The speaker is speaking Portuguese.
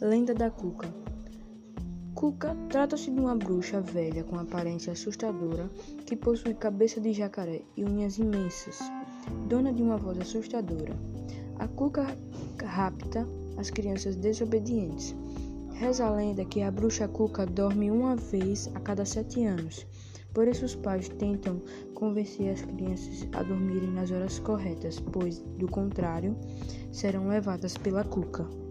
Lenda da Cuca Cuca trata-se de uma bruxa velha com aparência assustadora que possui cabeça de jacaré e unhas imensas, dona de uma voz assustadora. A Cuca rapta as crianças desobedientes. Reza a lenda que a bruxa Cuca dorme uma vez a cada sete anos. Por isso os pais tentam convencer as crianças a dormirem nas horas corretas, pois, do contrário, serão levadas pela Cuca.